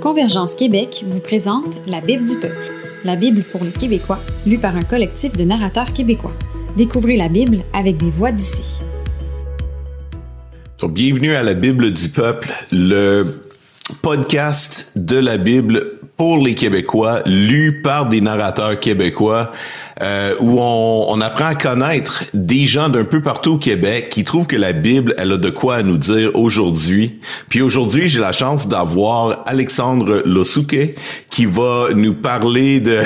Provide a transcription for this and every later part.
Convergence Québec vous présente La Bible du peuple, la Bible pour les Québécois, lue par un collectif de narrateurs québécois. Découvrez la Bible avec des voix d'ici. Bienvenue à la Bible du peuple, le podcast de la Bible pour les Québécois, lu par des narrateurs québécois, euh, où on, on, apprend à connaître des gens d'un peu partout au Québec qui trouvent que la Bible, elle a de quoi à nous dire aujourd'hui. Puis aujourd'hui, j'ai la chance d'avoir Alexandre Losuke qui va nous parler de,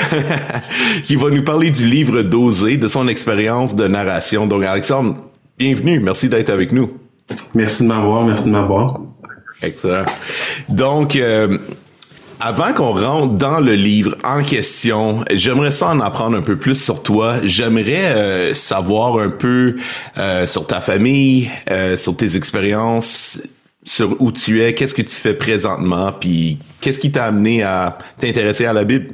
qui va nous parler du livre d'Osée, de son expérience de narration. Donc Alexandre, bienvenue, merci d'être avec nous. Merci de m'avoir, merci de m'avoir. Excellent. Donc, euh, avant qu'on rentre dans le livre en question, j'aimerais ça en apprendre un peu plus sur toi. J'aimerais euh, savoir un peu euh, sur ta famille, euh, sur tes expériences, sur où tu es, qu'est-ce que tu fais présentement, puis qu'est-ce qui t'a amené à t'intéresser à la Bible?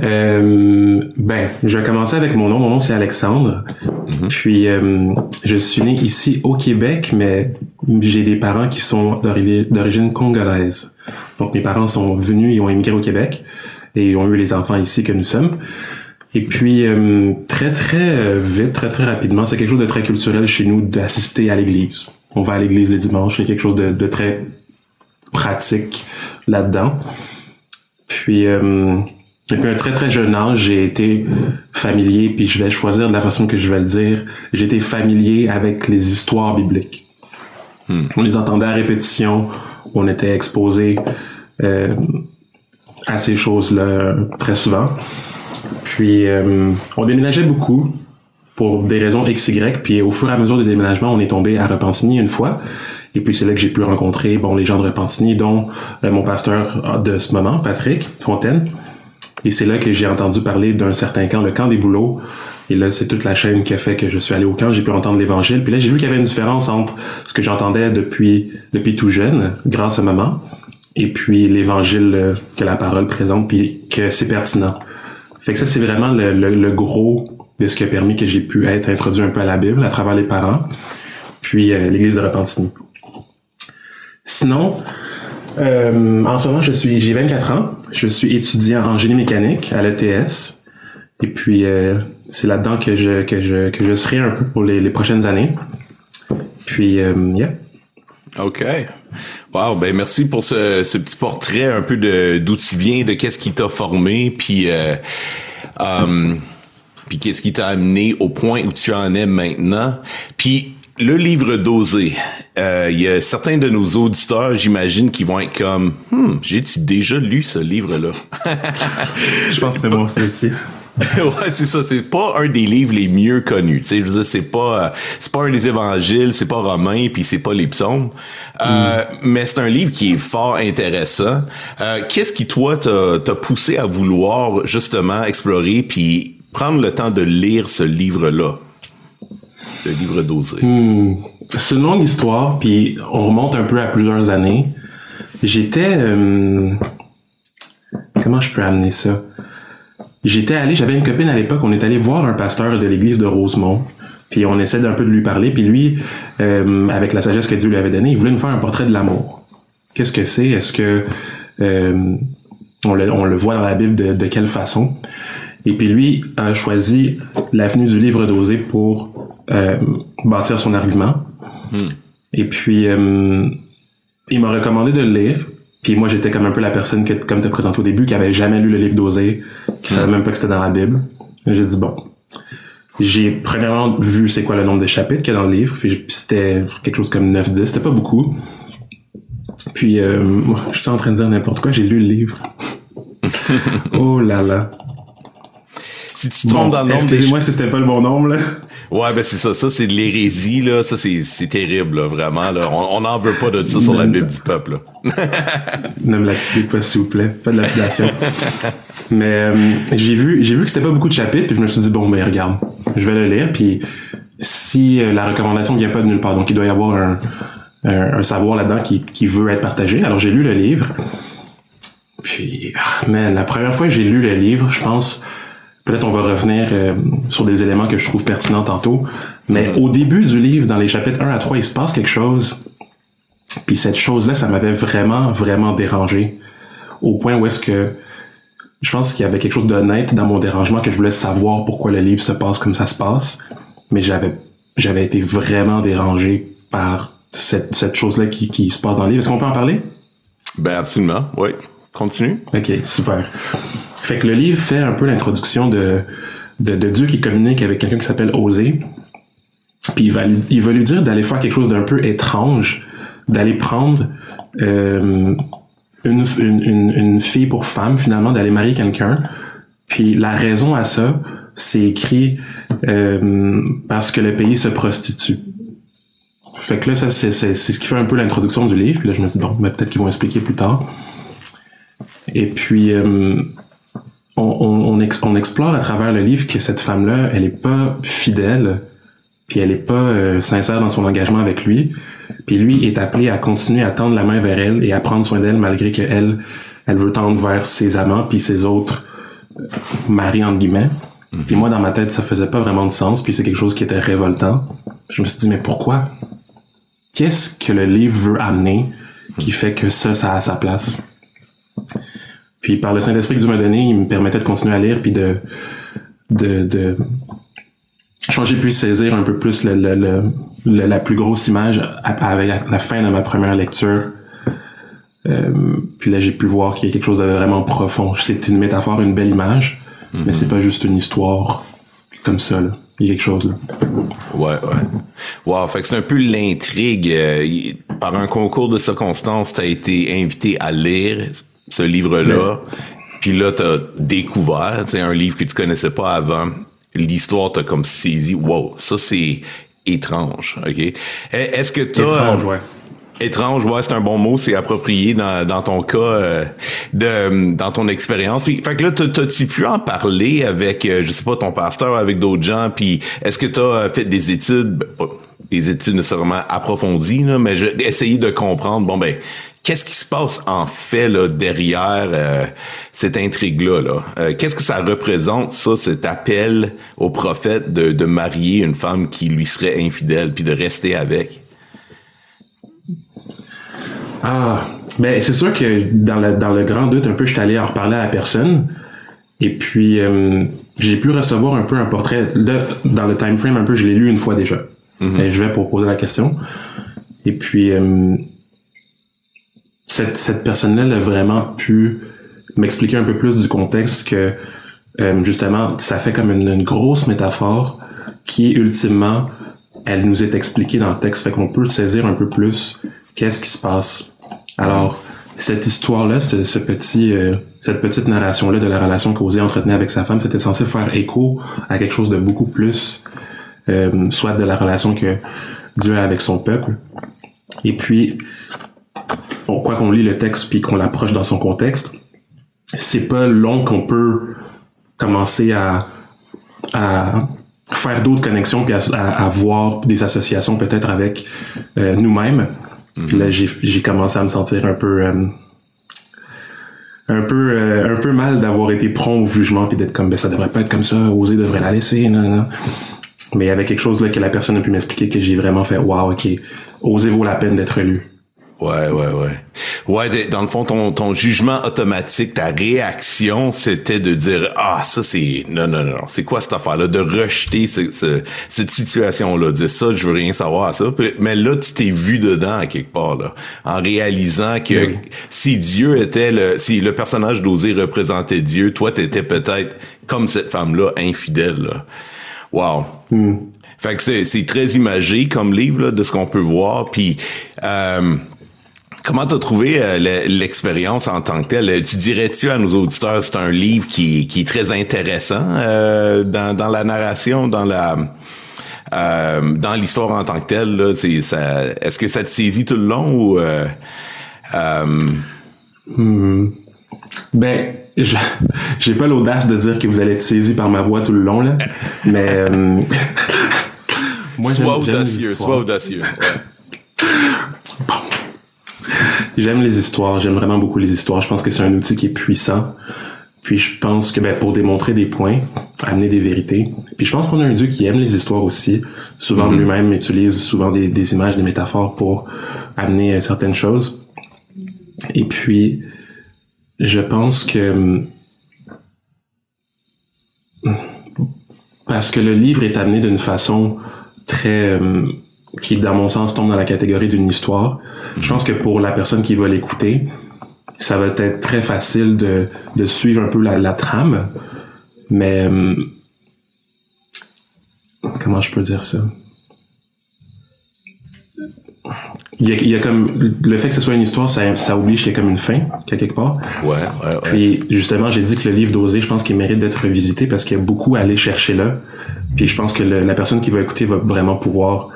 Euh, ben, je vais commencer avec mon nom. Mon nom c'est Alexandre. Mm-hmm. Puis euh, je suis né ici au Québec, mais j'ai des parents qui sont d'origine congolaise. Donc mes parents sont venus, ils ont émigré au Québec et ils ont eu les enfants ici que nous sommes. Et puis euh, très très vite, très très rapidement, c'est quelque chose de très culturel chez nous d'assister à l'église. On va à l'église les dimanches, c'est quelque chose de, de très pratique là-dedans. Puis euh, depuis un très très jeune âge, j'ai été familier, puis je vais choisir de la façon que je vais le dire, j'ai été familier avec les histoires bibliques. Hmm. On les entendait à répétition, on était exposé euh, à ces choses-là très souvent. Puis euh, on déménageait beaucoup pour des raisons XY, puis au fur et à mesure des déménagements, on est tombé à Repentigny une fois. Et puis c'est là que j'ai pu rencontrer bon les gens de Repentigny, dont euh, mon pasteur de ce moment, Patrick Fontaine. Et c'est là que j'ai entendu parler d'un certain camp, le camp des boulots. Et là, c'est toute la chaîne qui a fait que je suis allé au camp, j'ai pu entendre l'évangile. Puis là, j'ai vu qu'il y avait une différence entre ce que j'entendais depuis, tout jeune, grâce à maman, et puis l'évangile euh, que la parole présente, puis que c'est pertinent. Fait que ça, c'est vraiment le, gros de ce qui a permis que j'ai pu être introduit un peu à la Bible à travers les parents, puis euh, l'Église de Repentigny. Sinon, euh, en ce moment, je suis, j'ai 24 ans. Je suis étudiant en génie mécanique à l'ETS. Et puis, c'est là-dedans que je, que, je, que je serai un peu pour les, les prochaines années. Puis, euh, yeah. OK. Wow, ben merci pour ce, ce petit portrait un peu de d'où tu viens, de qu'est-ce qui t'a formé, puis euh, um, puis qu'est-ce qui t'a amené au point où tu en es maintenant. Puis le livre d'Osée, euh, il y a certains de nos auditeurs, j'imagine, qui vont être comme, hmm, j'ai-tu déjà lu ce livre-là? je pense que c'est moi aussi. ouais, c'est ça. C'est pas un des livres les mieux connus. Tu sais, je veux dire, c'est pas, euh, c'est pas un des évangiles, c'est pas romain, puis c'est pas les psaumes. Euh, mm. Mais c'est un livre qui est fort intéressant. Euh, qu'est-ce qui toi t'a poussé à vouloir justement explorer puis prendre le temps de lire ce livre-là? le livre d'Osée? Hmm. C'est une longue histoire, puis on remonte un peu à plusieurs années. J'étais... Comment je peux amener ça? J'étais allé, j'avais une copine à l'époque, on est allé voir un pasteur de l'église de Rosemont, puis on essaie d'un peu de lui parler, puis lui, euh, avec la sagesse que Dieu lui avait donnée, il voulait nous faire un portrait de l'amour. Qu'est-ce que c'est? Est-ce que euh, on, le, on, le, voit dans la Bible de, de quelle façon? Et puis lui a choisi l'avenue du livre d'Osée pour euh, bâtir son argument. Hmm. Et puis, euh, il m'a recommandé de le lire. Puis moi, j'étais comme un peu la personne que, comme tu présenté au début, qui avait jamais lu le livre d'Osée, qui savait même pas que c'était dans la Bible. J'ai dit, bon. J'ai premièrement vu c'est quoi le nombre de chapitres qu'il y a dans le livre. Puis c'était quelque chose comme 9-10. C'était pas beaucoup. Puis, euh, je suis en train de dire n'importe quoi. J'ai lu le livre. oh là là. Si tu te trompes dans le nombre Excusez-moi si c'était pas le bon nombre, là. Ouais, ben c'est ça. Ça, c'est de l'hérésie, là. Ça, c'est, terrible, là, vraiment. On n'en veut pas de ça sur la Bible du peuple. ne me lapidez pas, s'il vous plaît. Pas de lapidation. Mais euh, j'ai vu j'ai vu que c'était pas beaucoup de chapitres, puis je me suis dit, bon, ben regarde, je vais le lire, puis si euh, la recommandation vient pas de nulle part, donc il doit y avoir un, un, savoir là-dedans qui, qui veut être partagé. Alors j'ai lu le livre. Puis, ah, mais la première fois que j'ai lu le livre, je pense Peut-être on va revenir euh, sur des éléments que je trouve pertinents tantôt. Mais au début du livre, dans les chapitres 1 à 3, il se passe quelque chose Puis cette chose-là, ça m'avait vraiment, vraiment dérangé. Au point où est-ce que je pense qu'il y avait quelque chose d'honnête dans mon dérangement que je voulais savoir pourquoi le livre se passe comme ça se passe. Mais j'avais, j'avais été vraiment dérangé par cette, cette chose-là qui, qui se passe dans le livre. Est-ce qu'on peut en parler? Ben, absolument. Oui. Continue. OK, super. Fait que le livre fait un peu l'introduction de, de, Dieu qui communique avec quelqu'un qui s'appelle Osée. Puis il va, lui, dire d'aller faire quelque chose d'un peu étrange, d'aller prendre euh, une, une, une, fille pour femme, finalement, d'aller marier quelqu'un. Puis la raison à ça, c'est écrit euh, parce que le pays se prostitue. Fait que là, ça, c'est, ce qui fait un peu l'introduction du livre. Puis là, je me dis, bon, ben, peut-être qu'ils vont expliquer plus tard. Et puis, euh, on, on, on, explore à travers le livre que cette femme-là, elle est pas fidèle, puis elle est pas euh, sincère dans son engagement avec lui. Puis lui est appelé à continuer à tendre la main vers elle et à prendre soin d'elle malgré qu'elle, elle veut tendre vers ses amants puis ses autres euh, maris entre guillemets. Mhm. Puis moi dans ma tête ça faisait pas vraiment de sens puis c'est quelque chose qui était révoltant. Je me suis dit mais pourquoi? Qu'est-ce que le livre veut amener qui fait que ça ça a sa place? Puis par le Saint-Esprit que Dieu m'a donné, il me permettait de continuer à lire puis de de, de je pense que j'ai pu saisir un peu plus le, le, le, la plus grosse image avec la fin de ma première lecture. Euh, puis là, j'ai pu voir qu'il y a quelque chose de vraiment profond. C'est une métaphore, une belle image, mais c'est mhm. pas juste une histoire comme ça. Là. Il y a quelque chose là. Ouais, ouais. Wow, fait que c'est un peu l'intrigue. Euh, par un concours de circonstances, t'as été invité à lire ce livre-là. Puis là, t'as découvert, c'est un livre que tu connaissais pas avant l'histoire t'a comme saisi. Wow, ça c'est étrange, ok? E, est-ce que t'as étrange, ouais. Étrange, ouais, c'est un bon mot, c'est approprié dans, dans ton cas, euh, de, dans ton expérience. Fait que là, t'as-tu pu en parler avec, euh, je sais pas, ton pasteur, avec d'autres gens, puis est-ce que t'as euh, fait des études, ben, des études nécessairement approfondies, là, mais essayer de comprendre, bon ben, Qu'est-ce qui se passe en fait là, derrière euh, cette intrigue-là? Là? Euh, Qu'est-ce que ça représente, ça, cet appel au prophète de, de marier une femme qui lui serait infidèle, puis de rester avec? Ah, ben c'est sûr que dans le, dans le grand doute, un peu, je suis allé en reparler à la personne. Et puis, euh, j'ai pu recevoir un peu un portrait. dans le time frame, un peu, je l'ai lu une fois déjà. Mm-hmm. Et je vais pour poser la question. Et puis, cette, cette personne-là a vraiment pu m'expliquer un peu plus du contexte que euh, justement ça fait comme une, grosse métaphore qui ultimement elle nous est expliquée dans le texte fait qu'on peut saisir un peu plus qu'est-ce qui se passe alors cette histoire-là, ce, petit, euh, cette petite narration-là de la relation qu'Osée entretenait avec sa femme, c'était censé faire écho à quelque chose de beaucoup plus, euh, soit de la relation que Dieu a avec son peuple. Et puis, quoi qu'on lit le texte puis qu'on l'approche dans son contexte, c'est pas long qu'on peut commencer à, à faire d'autres connexions puis à, voir des associations peut-être avec euh, nous-mêmes. Puis là, j'ai commencé à me sentir un peu euh, un peu euh, un peu mal d'avoir été prompt au jugement puis d'être comme ben ça devrait pas être comme ça, oser devrait la laisser, non, non. Mais il y avait quelque chose là que la personne a pu m'expliquer que j'ai vraiment fait wow, ok, oser vaut la peine d'être lu. Ouais, ouais, ouais. Ouais, dans le fond, ton, ton jugement automatique, ta réaction, c'était de dire Ah, ça c'est. Non, non, non, c'est quoi cette affaire-là? De rejeter cette situation-là, dire ça, je veux rien savoir à ça. Mais là, tu t'es vu dedans à quelque part, là. En réalisant que si Dieu était le. si le personnage d'Osée représentait Dieu, toi, t'étais peut-être comme cette femme-là, infidèle. Là. Wow. Hmm. Fait que c'est très imagé comme livre là, de ce qu'on peut voir. Puis euh, Comment t'as trouvé euh, l'expérience en tant que telle? Tu dirais-tu à nos auditeurs c'est un livre qui, qui est très intéressant euh, dans, dans la narration, dans la euh, dans l'histoire en tant que telle? c'est, ça, est-ce que ça te saisit tout le long ou euh, hmm. Ben, j'ai pas l'audace de dire que vous allez être saisi par ma voix tout le long là, mais moi, soit audacieux, soit audacieux. J'aime les histoires, j'aime vraiment beaucoup les histoires. Je pense que c'est un outil qui est puissant. Puis je pense que ben, pour démontrer des points, amener des vérités. Puis je pense qu'on a un Dieu qui aime les histoires aussi. Souvent mm-hmm. lui-même utilise souvent des, des, images, des métaphores pour amener certaines choses. Et puis, je pense que parce que le livre est amené d'une façon très qui dans mon sens tombe dans la catégorie d'une histoire. Je pense que pour la personne qui va l'écouter, ça va être très facile de, de suivre un peu la, la trame, mais comment je peux dire ça? Il y, a, il y, a, comme le fait que ce soit une histoire, ça, ça oblige qu'il y a comme une fin quelque part. Ouais, ouais, ouais. Puis justement, j'ai dit que le livre d'Osée, je pense qu'il mérite d'être revisité parce qu'il y a beaucoup à aller chercher là. Puis je pense que le, la personne qui va écouter va vraiment pouvoir euh,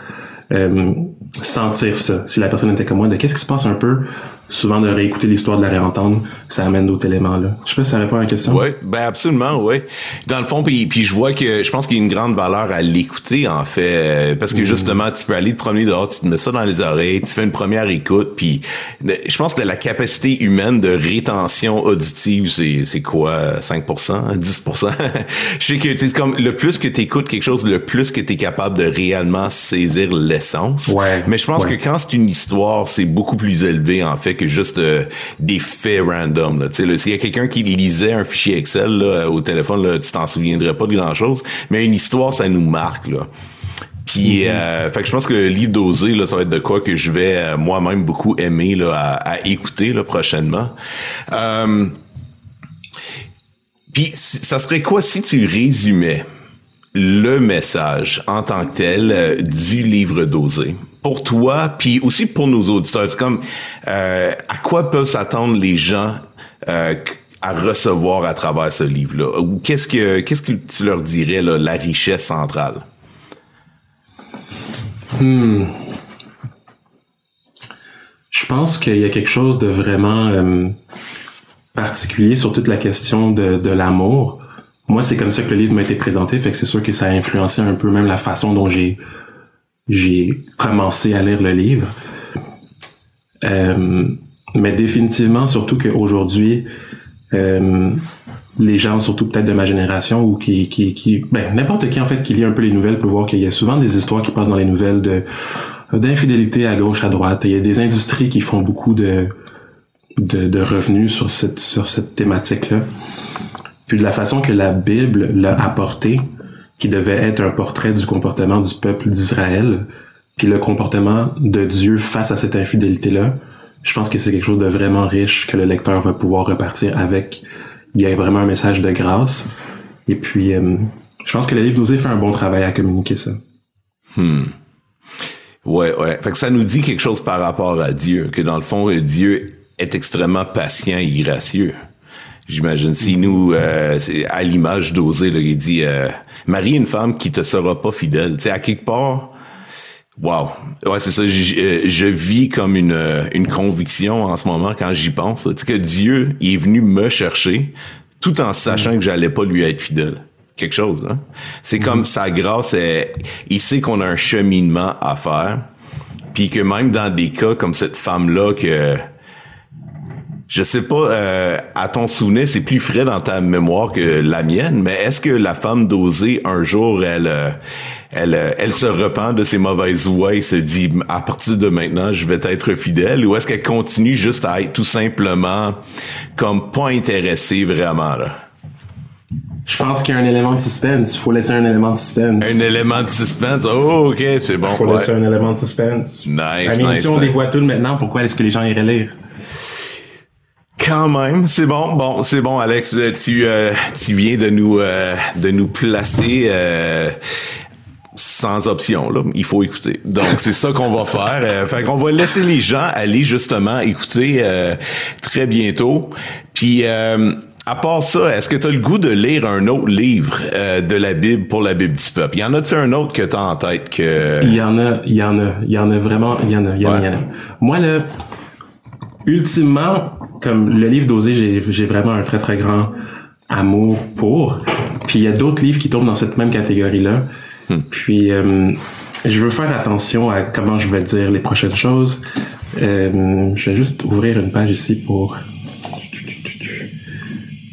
sentir ça. Si la personne était comme moi, de qu'est-ce qui se passe un peu, souvent de réécouter l'histoire, de la réentendre, ça amène d'autres éléments là. Je sais pas si ça répond à la question. Oui, ben absolument, oui. Dans le fond, puis, puis je vois que je pense qu'il y a une grande valeur à l'écouter en fait, euh, parce que mm. justement, tu peux aller te promener dehors, tu te mets ça dans les oreilles, tu fais une première écoute, puis je pense que la capacité humaine de rétention auditive, c'est c'est quoi, 5%, 10%. je sais que c'est comme le plus que tu écoutes quelque chose, le plus que tu es capable de réellement saisir l'essence. Ouais. Mais je pense que quand c'est une histoire, c'est beaucoup plus élevé en fait que juste euh, des faits random. S'il y a quelqu'un qui lisait un fichier Excel là, au téléphone, là, tu t'en souviendrais pas de grand-chose. Mais une histoire, ça nous marque. Là. Puis, mm-hmm. euh, fait que je pense que le livre d'Osé, là, ça va être de quoi que je vais euh, moi-même beaucoup aimer là, à, à écouter là, prochainement. Euh, puis, ça serait quoi si tu résumais le message en tant que tel euh, du livre d'Osé pour toi, puis aussi pour nos auditeurs. C'est comme euh, à quoi peuvent s'attendre les gens euh, à recevoir à travers ce livre-là? Ou qu'est-ce que qu'est-ce que tu leur dirais là, la richesse centrale? Hmm. Je pense qu'il y a quelque chose de vraiment euh, particulier sur toute la question de, de l'amour moi, c'est comme ça que le livre m'a été présenté, fait que c'est sûr que ça a influencé un peu même la façon dont j'ai j'ai commencé à lire le livre. Euh, mais définitivement, surtout qu'aujourd'hui, euh, les gens, surtout peut-être de ma génération ou qui, qui, qui ben n'importe qui en fait qui lit un peu les nouvelles peut voir qu'il y a souvent des histoires qui passent dans les nouvelles de d'infidélité à gauche, à droite. Il y a des industries qui font beaucoup de de, de revenus sur cette sur cette thématique là puis de la façon que la Bible l'a apporté, qui devait être un portrait du comportement du peuple d'Israël, puis le comportement de Dieu face à cette infidélité-là, je pense que c'est quelque chose de vraiment riche que le lecteur va pouvoir repartir avec. Il y a vraiment un message de grâce. Et puis, euh, je pense que le livre d'Osée fait un bon travail à communiquer ça. Hmm. Ouais, ouais. Fait que ça nous dit quelque chose par rapport à Dieu, que dans le fond, Dieu est extrêmement patient et gracieux. J'imagine. Si nous, euh, à l'image d'Osée, il dit euh, Marie, une femme qui te sera pas fidèle. Tu sais, à quelque part, wow. Ouais, c'est ça. Je, euh, je, vis comme une, une conviction en ce moment quand j'y pense. Tu sais, que Dieu est venu me chercher tout en sachant que j'allais pas lui être fidèle. Quelque chose, hein? C'est comme sa grâce, est, il sait qu'on a un cheminement à faire. Puis que même dans des cas comme cette femme-là que je sais pas, euh, à ton souvenir, c'est plus frais dans ta mémoire que la mienne, mais est-ce que la femme d'Osée, un jour, elle, euh, elle, euh, elle se repent de ses mauvaises voies et se dit, à partir de maintenant, je vais être fidèle, ou est-ce qu'elle continue juste à être tout simplement comme pas intéressée vraiment, là? Je pense qu'il y a un élément de suspense. Il faut laisser un élément de suspense. Un élément de suspense? Oh, ok, c'est bon. Il faut laisser un élément de suspense. Nice, nice. Si on dévoile tout maintenant, pourquoi est-ce que les gens iraient lire? Quand même, c'est bon. Bon, c'est bon, Alex. Euh, tu, euh, tu viens de nous, euh, de nous placer euh, sans option. Là. Il faut écouter. Donc, c'est ça qu'on va faire. Euh, fait qu'on va laisser les gens aller justement écouter très bientôt. Puis, à part ça, est-ce que tu as le goût de lire un autre livre de la Bible pour la Bible du peuple? Y en a-tu un autre que tu as en tête que... Il y en a, il y en a, il y en a vraiment, il y en a, il y en a. Y en a. Moi, là, ultimement, comme le livre d'Osée, j'ai vraiment un très très grand amour pour. Puis il y a d'autres livres qui tombent dans cette même catégorie-là. Hmm. Puis euh, je veux faire attention à comment je vais dire les prochaines choses. Euh, je vais juste ouvrir une page ici pour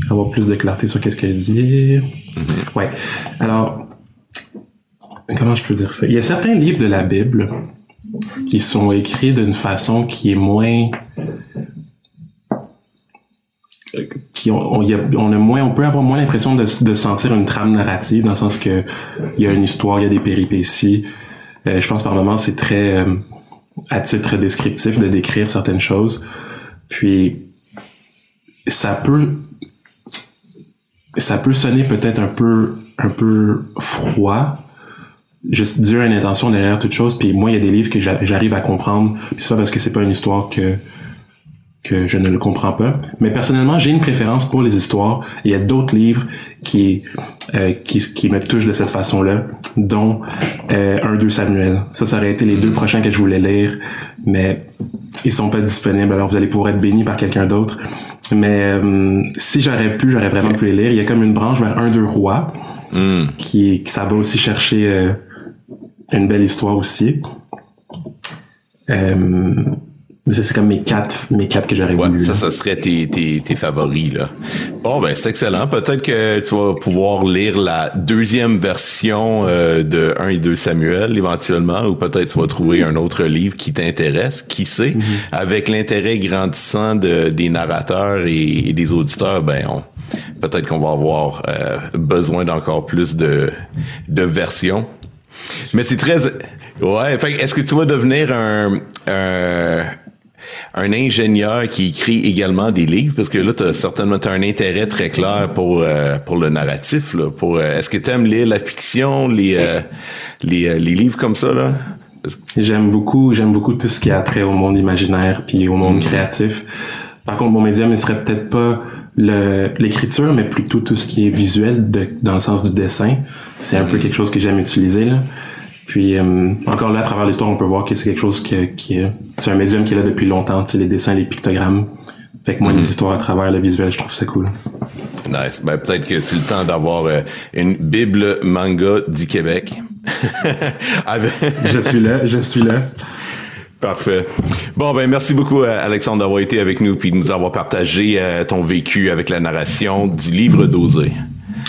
avoir plus de clarté sur qu'est-ce que je dis. Mm-hmm. Ouais. Alors, comment je peux dire ça? Il y a certains livres de la Bible qui sont écrits d'une façon qui est moins on, a moins, on peut avoir moins l'impression de, de, sentir une trame narrative dans le sens que il y a une histoire, il y a des péripéties. Euh, je pense par moments c'est très euh, à titre descriptif de décrire certaines choses. Puis ça peut ça peut sonner peut-être un peu un peu froid. Juste Dieu a une intention derrière toute chose. Puis moi, il y a des livres que j'arrive à comprendre. Puis c'est pas parce que c'est pas une histoire que que je ne le comprends pas. Mais personnellement, j'ai une préférence pour les histoires. Il y a d'autres livres qui, euh, qui, qui me touchent de cette façon-là, dont euh, 1-2 Samuel. Ça, ça aurait été les deux prochains que je voulais lire, mais ils sont pas disponibles. Alors vous allez pouvoir être bénis par quelqu'un d'autre. Mais euh, si j'aurais pu, j'aurais vraiment pu les lire. Il y a comme une branche vers 1-2 Rois, mm. qui, qui, ça va aussi chercher euh, une belle histoire aussi. Euh, c'est comme mes quatre, mes quatre que j'aurais ouais, Ça, ça serait tes, tes, tes favoris, là. Bon, ben, c'est excellent. Peut-être que tu vas pouvoir lire la deuxième version euh, de 1 et 2 Samuel, éventuellement, ou peut-être tu vas trouver un autre livre qui t'intéresse, qui sait? Mm-hmm. Avec l'intérêt grandissant de, des narrateurs et, des auditeurs, ben, on, peut-être qu'on va avoir euh, besoin d'encore plus de, de versions. Mais c'est très... Ouais, est-ce que tu vas devenir un, un un ingénieur qui écrit également des livres, parce que là, tu as certainement as un intérêt très clair pour euh, pour le narratif. Là, pour euh, est-ce que tu aimes lire la fiction, les euh, les, les, livres comme ça là? J'aime beaucoup, j'aime beaucoup tout ce qui a trait au monde imaginaire puis au monde mm. créatif. Par contre, mon médium, il serait peut-être pas l'écriture, mais plutôt tout ce qui est visuel de, dans le sens du dessin. C'est un peu mm. quelque chose que j'aime utiliser là. Puis euh, encore là, à travers l'histoire, on peut voir que c'est quelque chose qui, qui c'est un médium qui est là depuis longtemps, les dessins, les pictogrammes. Fait que moi, les mhm. histoires à travers le visuel, je trouve ça cool. Nice. Ben, peut-être que c'est le temps d'avoir euh, une Bible manga du Québec. je suis là, je suis là. Parfait. Bon, ben merci beaucoup, euh, Alexandre, d'avoir été avec nous puis de nous avoir partagé ton vécu avec la narration du livre d'Osée.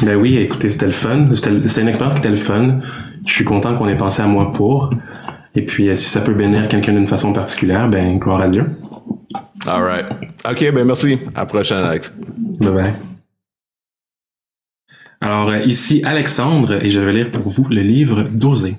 Ben oui, écoutez, c'était le fun. C'était une expérience qui était le fun. Je suis content qu'on ait pensé à moi pour. Et puis, euh, si ça peut bénir quelqu'un d'une façon particulière, ben, gloire à Dieu. All right. OK, ben merci. À la prochaine, Alex. Bye bye. Alors, euh, ici Alexandre, et je vais lire pour vous le livre d'Oser.